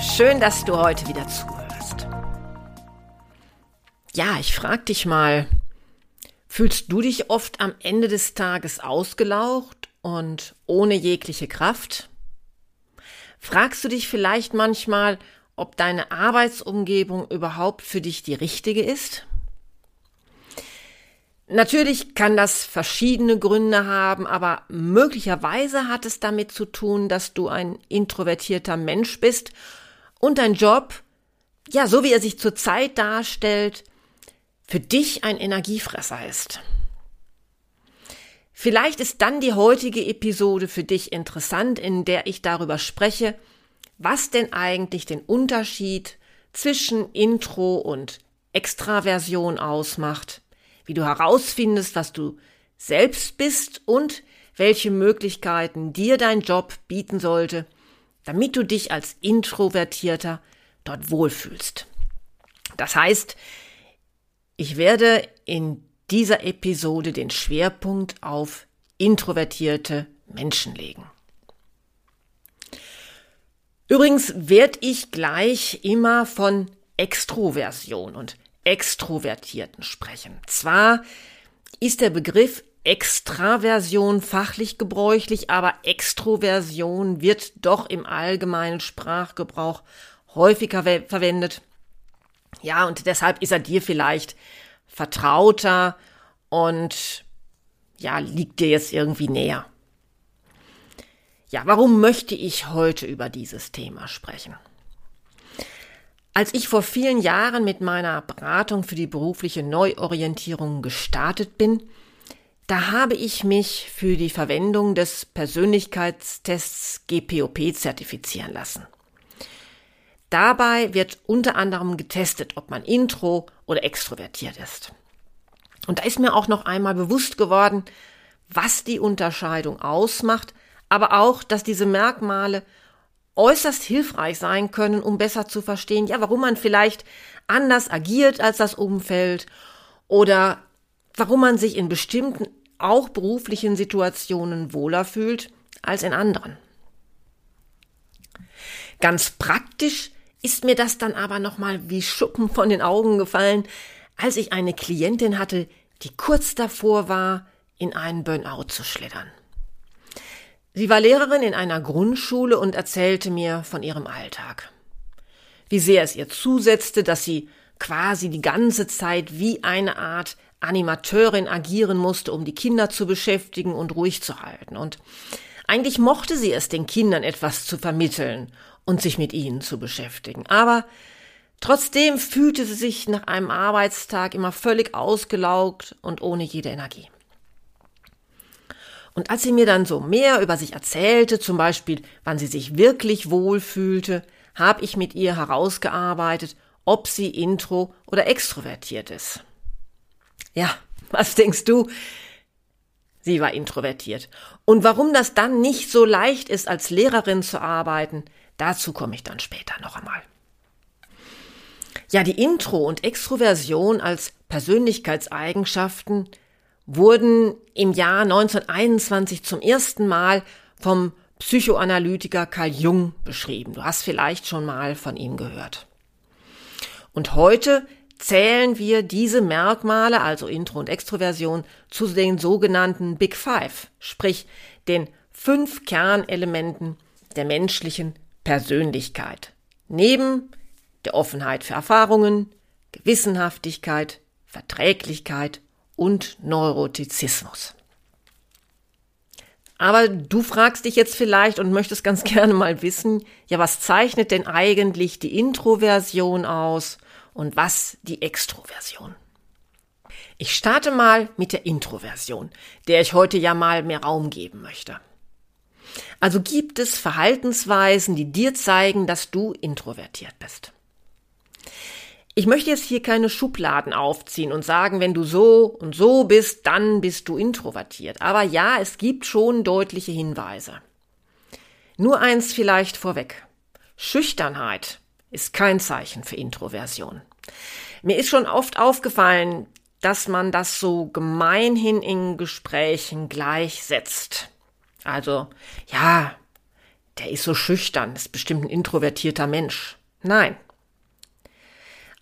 Schön, dass du heute wieder zuhörst. Ja, ich frag dich mal, fühlst du dich oft am Ende des Tages ausgelaucht und ohne jegliche Kraft? Fragst du dich vielleicht manchmal, ob deine Arbeitsumgebung überhaupt für dich die richtige ist? Natürlich kann das verschiedene Gründe haben, aber möglicherweise hat es damit zu tun, dass du ein introvertierter Mensch bist und dein Job, ja, so wie er sich zurzeit darstellt, für dich ein Energiefresser ist. Vielleicht ist dann die heutige Episode für dich interessant, in der ich darüber spreche, was denn eigentlich den Unterschied zwischen Intro und Extraversion ausmacht wie du herausfindest, was du selbst bist und welche Möglichkeiten dir dein Job bieten sollte, damit du dich als Introvertierter dort wohlfühlst. Das heißt, ich werde in dieser Episode den Schwerpunkt auf introvertierte Menschen legen. Übrigens werde ich gleich immer von Extroversion und Extrovertierten sprechen. Zwar ist der Begriff Extraversion fachlich gebräuchlich, aber Extroversion wird doch im allgemeinen Sprachgebrauch häufiger verwendet. Ja, und deshalb ist er dir vielleicht vertrauter und ja, liegt dir jetzt irgendwie näher. Ja, warum möchte ich heute über dieses Thema sprechen? Als ich vor vielen Jahren mit meiner Beratung für die berufliche Neuorientierung gestartet bin, da habe ich mich für die Verwendung des Persönlichkeitstests GPOP zertifizieren lassen. Dabei wird unter anderem getestet, ob man intro oder extrovertiert ist. Und da ist mir auch noch einmal bewusst geworden, was die Unterscheidung ausmacht, aber auch, dass diese Merkmale äußerst hilfreich sein können, um besser zu verstehen, ja, warum man vielleicht anders agiert als das Umfeld oder warum man sich in bestimmten, auch beruflichen Situationen wohler fühlt als in anderen. Ganz praktisch ist mir das dann aber nochmal wie Schuppen von den Augen gefallen, als ich eine Klientin hatte, die kurz davor war, in einen Burnout zu schlittern. Sie war Lehrerin in einer Grundschule und erzählte mir von ihrem Alltag. Wie sehr es ihr zusetzte, dass sie quasi die ganze Zeit wie eine Art Animateurin agieren musste, um die Kinder zu beschäftigen und ruhig zu halten. Und eigentlich mochte sie es, den Kindern etwas zu vermitteln und sich mit ihnen zu beschäftigen. Aber trotzdem fühlte sie sich nach einem Arbeitstag immer völlig ausgelaugt und ohne jede Energie. Und als sie mir dann so mehr über sich erzählte, zum Beispiel, wann sie sich wirklich wohl fühlte, habe ich mit ihr herausgearbeitet, ob sie intro oder extrovertiert ist. Ja, was denkst du? Sie war introvertiert. Und warum das dann nicht so leicht ist, als Lehrerin zu arbeiten, dazu komme ich dann später noch einmal. Ja, die Intro- und Extroversion als Persönlichkeitseigenschaften wurden im Jahr 1921 zum ersten Mal vom Psychoanalytiker Carl Jung beschrieben. Du hast vielleicht schon mal von ihm gehört. Und heute zählen wir diese Merkmale, also Intro und Extroversion, zu den sogenannten Big Five, sprich den fünf Kernelementen der menschlichen Persönlichkeit. Neben der Offenheit für Erfahrungen, Gewissenhaftigkeit, Verträglichkeit und Neurotizismus. Aber du fragst dich jetzt vielleicht und möchtest ganz gerne mal wissen, ja, was zeichnet denn eigentlich die Introversion aus und was die Extroversion? Ich starte mal mit der Introversion, der ich heute ja mal mehr Raum geben möchte. Also gibt es Verhaltensweisen, die dir zeigen, dass du introvertiert bist. Ich möchte jetzt hier keine Schubladen aufziehen und sagen, wenn du so und so bist, dann bist du introvertiert. Aber ja, es gibt schon deutliche Hinweise. Nur eins vielleicht vorweg. Schüchternheit ist kein Zeichen für Introversion. Mir ist schon oft aufgefallen, dass man das so gemeinhin in Gesprächen gleichsetzt. Also, ja, der ist so schüchtern, ist bestimmt ein introvertierter Mensch. Nein.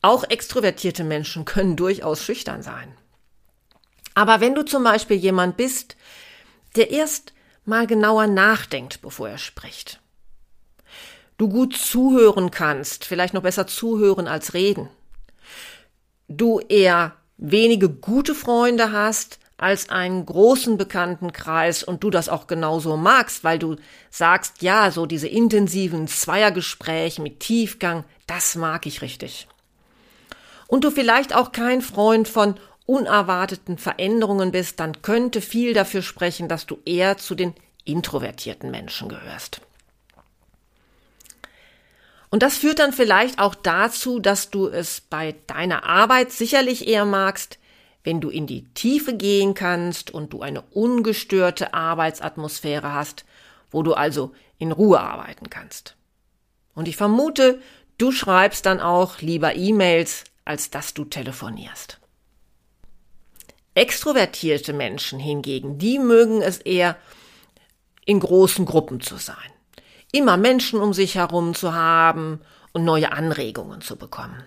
Auch extrovertierte Menschen können durchaus schüchtern sein. Aber wenn du zum Beispiel jemand bist, der erst mal genauer nachdenkt, bevor er spricht, du gut zuhören kannst, vielleicht noch besser zuhören als reden, du eher wenige gute Freunde hast, als einen großen Bekanntenkreis und du das auch genauso magst, weil du sagst, ja, so diese intensiven Zweiergespräche mit Tiefgang, das mag ich richtig. Und du vielleicht auch kein Freund von unerwarteten Veränderungen bist, dann könnte viel dafür sprechen, dass du eher zu den introvertierten Menschen gehörst. Und das führt dann vielleicht auch dazu, dass du es bei deiner Arbeit sicherlich eher magst, wenn du in die Tiefe gehen kannst und du eine ungestörte Arbeitsatmosphäre hast, wo du also in Ruhe arbeiten kannst. Und ich vermute, du schreibst dann auch lieber E-Mails, als dass du telefonierst. Extrovertierte Menschen hingegen, die mögen es eher, in großen Gruppen zu sein. Immer Menschen um sich herum zu haben und neue Anregungen zu bekommen.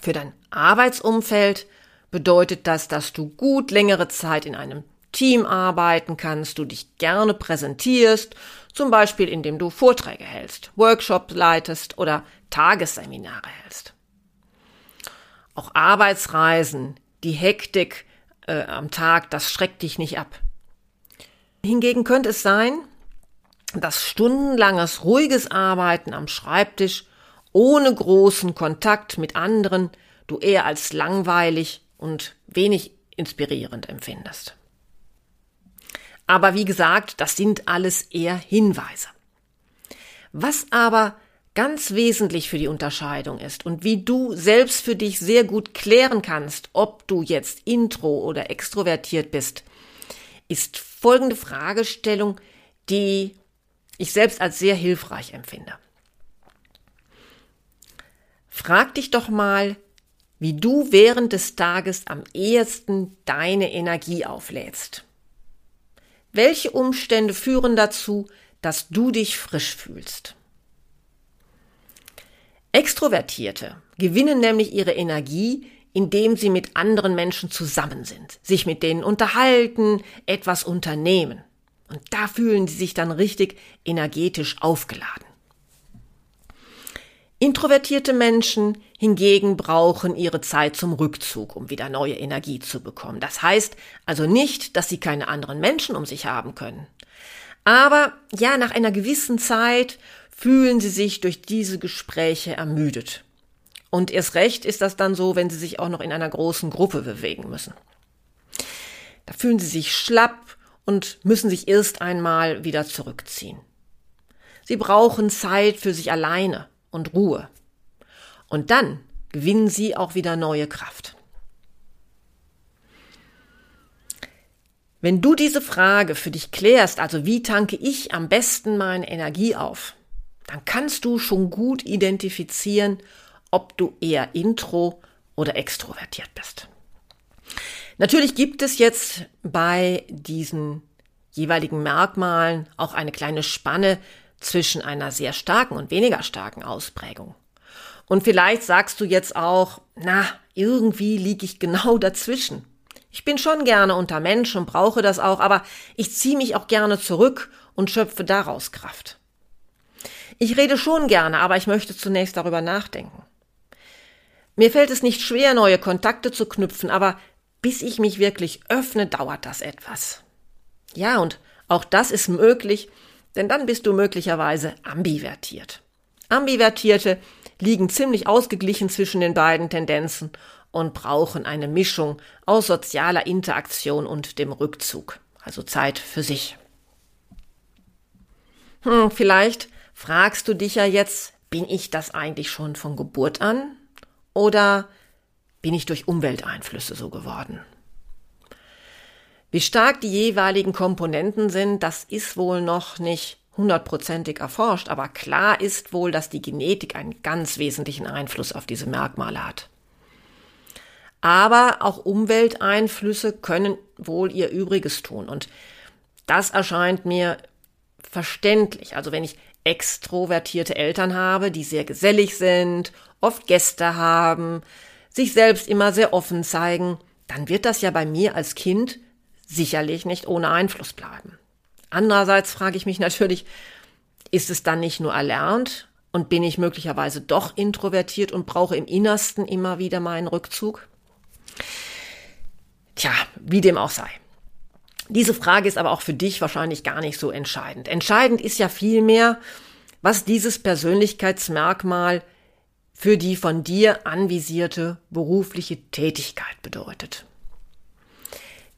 Für dein Arbeitsumfeld bedeutet das, dass du gut längere Zeit in einem Team arbeiten kannst, du dich gerne präsentierst, zum Beispiel indem du Vorträge hältst, Workshops leitest oder Tagesseminare hältst. Auch Arbeitsreisen, die Hektik äh, am Tag, das schreckt dich nicht ab. Hingegen könnte es sein, dass stundenlanges ruhiges Arbeiten am Schreibtisch ohne großen Kontakt mit anderen du eher als langweilig und wenig inspirierend empfindest. Aber wie gesagt, das sind alles eher Hinweise. Was aber ganz wesentlich für die Unterscheidung ist und wie du selbst für dich sehr gut klären kannst, ob du jetzt intro oder extrovertiert bist, ist folgende Fragestellung, die ich selbst als sehr hilfreich empfinde. Frag dich doch mal, wie du während des Tages am ehesten deine Energie auflädst. Welche Umstände führen dazu, dass du dich frisch fühlst? Extrovertierte gewinnen nämlich ihre Energie, indem sie mit anderen Menschen zusammen sind, sich mit denen unterhalten, etwas unternehmen. Und da fühlen sie sich dann richtig energetisch aufgeladen. Introvertierte Menschen hingegen brauchen ihre Zeit zum Rückzug, um wieder neue Energie zu bekommen. Das heißt also nicht, dass sie keine anderen Menschen um sich haben können. Aber ja, nach einer gewissen Zeit fühlen sie sich durch diese Gespräche ermüdet. Und erst recht ist das dann so, wenn sie sich auch noch in einer großen Gruppe bewegen müssen. Da fühlen sie sich schlapp und müssen sich erst einmal wieder zurückziehen. Sie brauchen Zeit für sich alleine und Ruhe. Und dann gewinnen sie auch wieder neue Kraft. Wenn du diese Frage für dich klärst, also wie tanke ich am besten meine Energie auf, dann kannst du schon gut identifizieren, ob du eher intro oder extrovertiert bist. Natürlich gibt es jetzt bei diesen jeweiligen Merkmalen auch eine kleine Spanne zwischen einer sehr starken und weniger starken Ausprägung. Und vielleicht sagst du jetzt auch, na, irgendwie liege ich genau dazwischen. Ich bin schon gerne unter Menschen und brauche das auch, aber ich ziehe mich auch gerne zurück und schöpfe daraus Kraft. Ich rede schon gerne, aber ich möchte zunächst darüber nachdenken. Mir fällt es nicht schwer, neue Kontakte zu knüpfen, aber bis ich mich wirklich öffne, dauert das etwas. Ja, und auch das ist möglich, denn dann bist du möglicherweise ambivertiert. Ambivertierte liegen ziemlich ausgeglichen zwischen den beiden Tendenzen und brauchen eine Mischung aus sozialer Interaktion und dem Rückzug, also Zeit für sich. Hm, vielleicht fragst du dich ja jetzt, bin ich das eigentlich schon von Geburt an? Oder bin ich durch Umwelteinflüsse so geworden? Wie stark die jeweiligen Komponenten sind, das ist wohl noch nicht hundertprozentig erforscht, aber klar ist wohl, dass die Genetik einen ganz wesentlichen Einfluss auf diese Merkmale hat. Aber auch Umwelteinflüsse können wohl ihr Übriges tun und das erscheint mir verständlich. Also wenn ich extrovertierte Eltern habe, die sehr gesellig sind, oft Gäste haben, sich selbst immer sehr offen zeigen, dann wird das ja bei mir als Kind sicherlich nicht ohne Einfluss bleiben. Andererseits frage ich mich natürlich, ist es dann nicht nur erlernt und bin ich möglicherweise doch introvertiert und brauche im Innersten immer wieder meinen Rückzug? Tja, wie dem auch sei. Diese Frage ist aber auch für dich wahrscheinlich gar nicht so entscheidend. Entscheidend ist ja vielmehr, was dieses Persönlichkeitsmerkmal für die von dir anvisierte berufliche Tätigkeit bedeutet.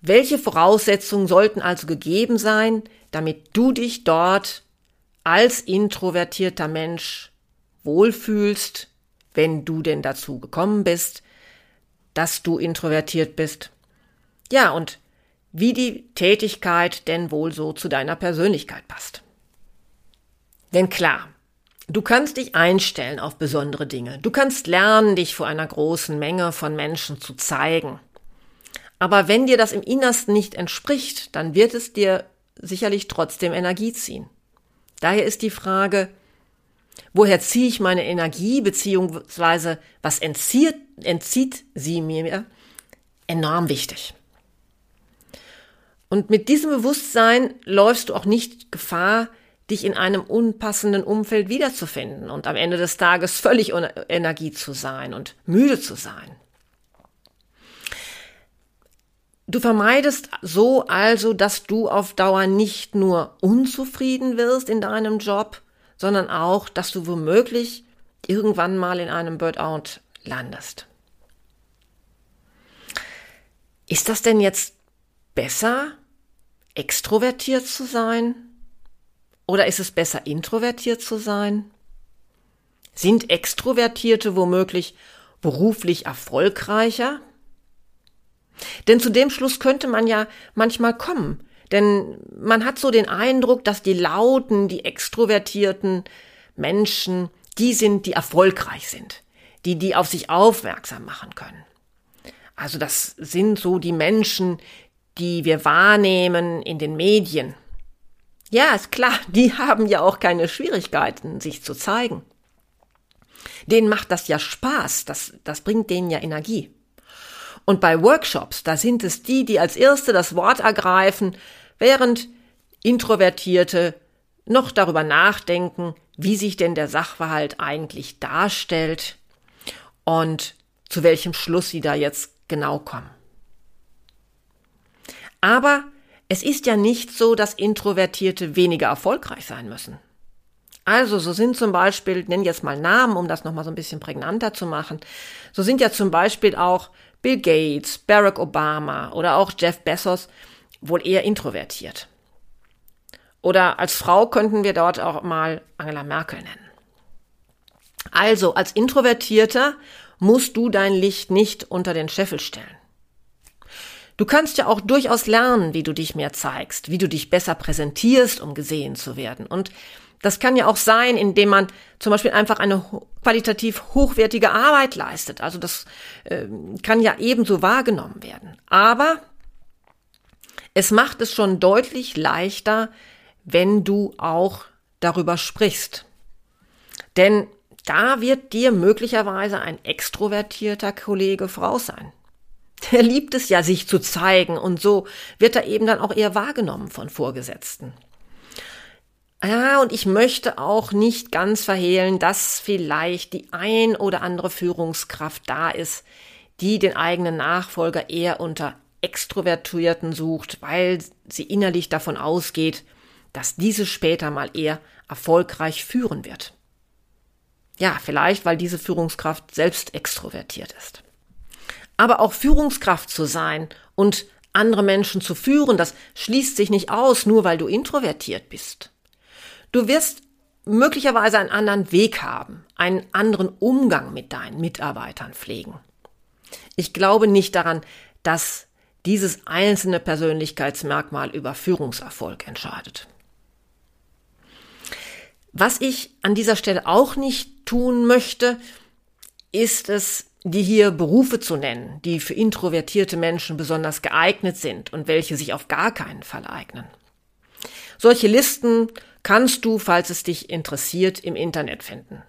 Welche Voraussetzungen sollten also gegeben sein, damit du dich dort als introvertierter Mensch wohlfühlst, wenn du denn dazu gekommen bist, dass du introvertiert bist? Ja, und wie die Tätigkeit denn wohl so zu deiner Persönlichkeit passt. Denn klar, du kannst dich einstellen auf besondere Dinge. Du kannst lernen, dich vor einer großen Menge von Menschen zu zeigen. Aber wenn dir das im Innersten nicht entspricht, dann wird es dir sicherlich trotzdem Energie ziehen. Daher ist die Frage, woher ziehe ich meine Energie, beziehungsweise was entzieht, entzieht sie mir, enorm wichtig. Und mit diesem Bewusstsein läufst du auch nicht Gefahr, dich in einem unpassenden Umfeld wiederzufinden und am Ende des Tages völlig ohne Energie zu sein und müde zu sein. Du vermeidest so also, dass du auf Dauer nicht nur unzufrieden wirst in deinem Job, sondern auch, dass du womöglich irgendwann mal in einem Burnout landest. Ist das denn jetzt besser, extrovertiert zu sein? Oder ist es besser, introvertiert zu sein? Sind Extrovertierte womöglich beruflich erfolgreicher? Denn zu dem Schluss könnte man ja manchmal kommen. Denn man hat so den Eindruck, dass die lauten, die extrovertierten Menschen, die sind, die erfolgreich sind, die, die auf sich aufmerksam machen können. Also das sind so die Menschen, die wir wahrnehmen in den Medien. Ja, ist klar, die haben ja auch keine Schwierigkeiten, sich zu zeigen. Denen macht das ja Spaß, das, das bringt denen ja Energie. Und bei Workshops, da sind es die, die als Erste das Wort ergreifen, während Introvertierte noch darüber nachdenken, wie sich denn der Sachverhalt eigentlich darstellt und zu welchem Schluss sie da jetzt genau kommen. Aber es ist ja nicht so, dass Introvertierte weniger erfolgreich sein müssen. Also, so sind zum Beispiel, nenn jetzt mal Namen, um das nochmal so ein bisschen prägnanter zu machen, so sind ja zum Beispiel auch Bill Gates, Barack Obama oder auch Jeff Bezos wohl eher introvertiert. Oder als Frau könnten wir dort auch mal Angela Merkel nennen. Also, als Introvertierter musst du dein Licht nicht unter den Scheffel stellen. Du kannst ja auch durchaus lernen, wie du dich mehr zeigst, wie du dich besser präsentierst, um gesehen zu werden. Und das kann ja auch sein, indem man zum Beispiel einfach eine qualitativ hochwertige Arbeit leistet. Also das äh, kann ja ebenso wahrgenommen werden. Aber es macht es schon deutlich leichter, wenn du auch darüber sprichst. Denn da wird dir möglicherweise ein extrovertierter Kollege Frau sein. Der liebt es ja, sich zu zeigen und so wird er eben dann auch eher wahrgenommen von Vorgesetzten. Ja, und ich möchte auch nicht ganz verhehlen, dass vielleicht die ein oder andere Führungskraft da ist, die den eigenen Nachfolger eher unter Extrovertierten sucht, weil sie innerlich davon ausgeht, dass diese später mal eher erfolgreich führen wird. Ja, vielleicht, weil diese Führungskraft selbst extrovertiert ist. Aber auch Führungskraft zu sein und andere Menschen zu führen, das schließt sich nicht aus, nur weil du introvertiert bist. Du wirst möglicherweise einen anderen Weg haben, einen anderen Umgang mit deinen Mitarbeitern pflegen. Ich glaube nicht daran, dass dieses einzelne Persönlichkeitsmerkmal über Führungserfolg entscheidet. Was ich an dieser Stelle auch nicht tun möchte, ist es, die hier Berufe zu nennen, die für introvertierte Menschen besonders geeignet sind und welche sich auf gar keinen Fall eignen. Solche Listen kannst du, falls es dich interessiert, im Internet finden.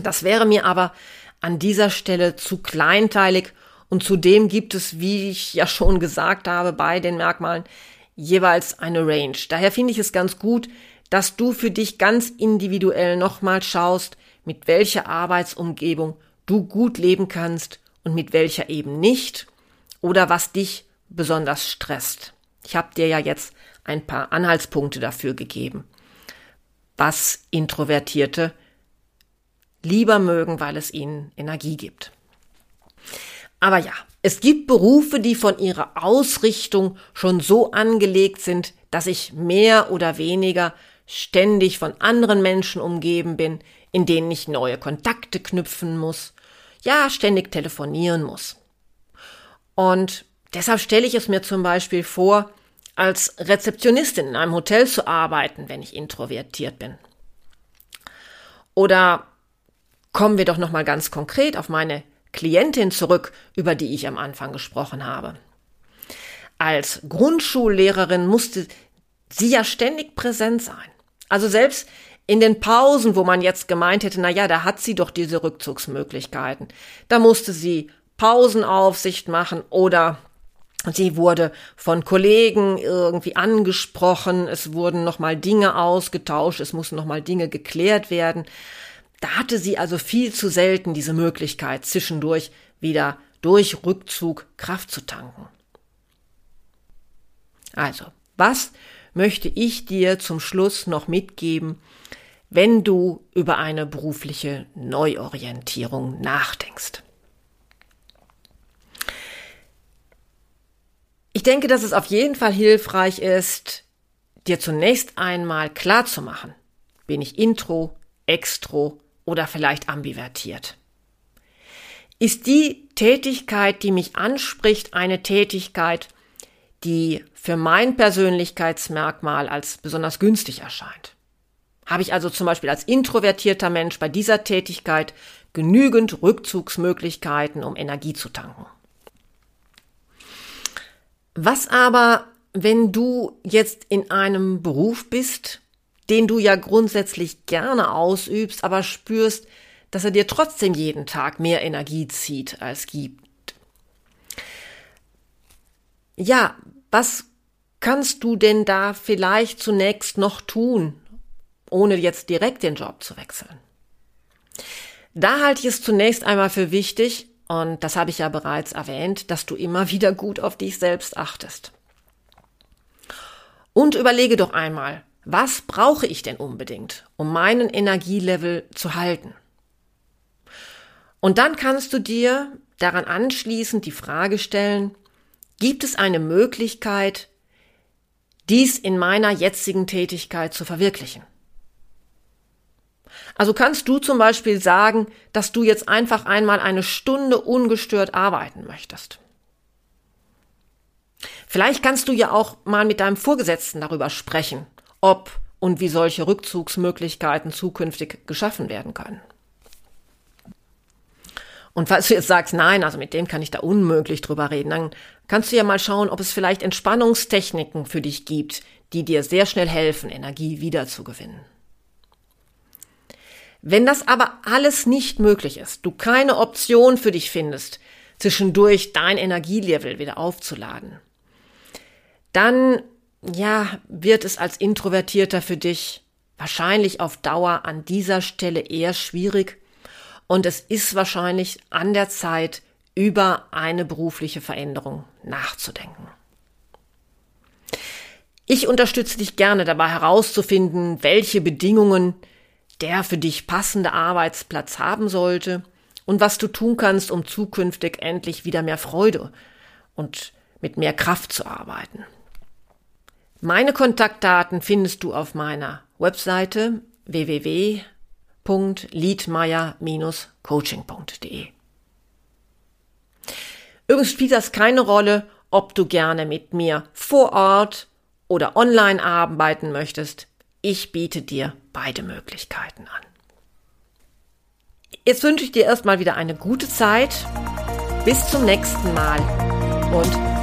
Das wäre mir aber an dieser Stelle zu kleinteilig und zudem gibt es, wie ich ja schon gesagt habe, bei den Merkmalen jeweils eine Range. Daher finde ich es ganz gut, dass du für dich ganz individuell nochmal schaust, mit welcher Arbeitsumgebung du gut leben kannst und mit welcher eben nicht oder was dich besonders stresst. Ich habe dir ja jetzt ein paar Anhaltspunkte dafür gegeben, was Introvertierte lieber mögen, weil es ihnen Energie gibt. Aber ja, es gibt Berufe, die von ihrer Ausrichtung schon so angelegt sind, dass ich mehr oder weniger ständig von anderen Menschen umgeben bin, in denen ich neue Kontakte knüpfen muss, ja, ständig telefonieren muss. Und deshalb stelle ich es mir zum Beispiel vor, als Rezeptionistin in einem Hotel zu arbeiten, wenn ich introvertiert bin. Oder kommen wir doch noch mal ganz konkret auf meine Klientin zurück, über die ich am Anfang gesprochen habe. Als Grundschullehrerin musste sie ja ständig präsent sein. Also selbst in den Pausen, wo man jetzt gemeint hätte, na ja, da hat sie doch diese Rückzugsmöglichkeiten. Da musste sie Pausenaufsicht machen oder sie wurde von Kollegen irgendwie angesprochen, es wurden nochmal Dinge ausgetauscht, es mussten nochmal Dinge geklärt werden. Da hatte sie also viel zu selten diese Möglichkeit, zwischendurch wieder durch Rückzug Kraft zu tanken. Also, was möchte ich dir zum Schluss noch mitgeben, wenn du über eine berufliche Neuorientierung nachdenkst? Ich denke, dass es auf jeden Fall hilfreich ist, dir zunächst einmal klar zu machen, bin ich intro, extro oder vielleicht ambivertiert? Ist die Tätigkeit, die mich anspricht, eine Tätigkeit, die für mein Persönlichkeitsmerkmal als besonders günstig erscheint? Habe ich also zum Beispiel als introvertierter Mensch bei dieser Tätigkeit genügend Rückzugsmöglichkeiten, um Energie zu tanken? Was aber, wenn du jetzt in einem Beruf bist, den du ja grundsätzlich gerne ausübst, aber spürst, dass er dir trotzdem jeden Tag mehr Energie zieht als gibt. Ja, was kannst du denn da vielleicht zunächst noch tun, ohne jetzt direkt den Job zu wechseln? Da halte ich es zunächst einmal für wichtig, und das habe ich ja bereits erwähnt, dass du immer wieder gut auf dich selbst achtest. Und überlege doch einmal, was brauche ich denn unbedingt, um meinen Energielevel zu halten? Und dann kannst du dir daran anschließend die Frage stellen, gibt es eine Möglichkeit, dies in meiner jetzigen Tätigkeit zu verwirklichen? Also kannst du zum Beispiel sagen, dass du jetzt einfach einmal eine Stunde ungestört arbeiten möchtest. Vielleicht kannst du ja auch mal mit deinem Vorgesetzten darüber sprechen ob und wie solche Rückzugsmöglichkeiten zukünftig geschaffen werden können. Und falls du jetzt sagst, nein, also mit dem kann ich da unmöglich drüber reden, dann kannst du ja mal schauen, ob es vielleicht Entspannungstechniken für dich gibt, die dir sehr schnell helfen, Energie wiederzugewinnen. Wenn das aber alles nicht möglich ist, du keine Option für dich findest, zwischendurch dein Energielevel wieder aufzuladen, dann ja, wird es als Introvertierter für dich wahrscheinlich auf Dauer an dieser Stelle eher schwierig und es ist wahrscheinlich an der Zeit, über eine berufliche Veränderung nachzudenken. Ich unterstütze dich gerne dabei herauszufinden, welche Bedingungen der für dich passende Arbeitsplatz haben sollte und was du tun kannst, um zukünftig endlich wieder mehr Freude und mit mehr Kraft zu arbeiten. Meine Kontaktdaten findest du auf meiner Webseite www.liedmeier-coaching.de. Übrigens spielt das keine Rolle, ob du gerne mit mir vor Ort oder online arbeiten möchtest. Ich biete dir beide Möglichkeiten an. Jetzt wünsche ich dir erstmal wieder eine gute Zeit. Bis zum nächsten Mal und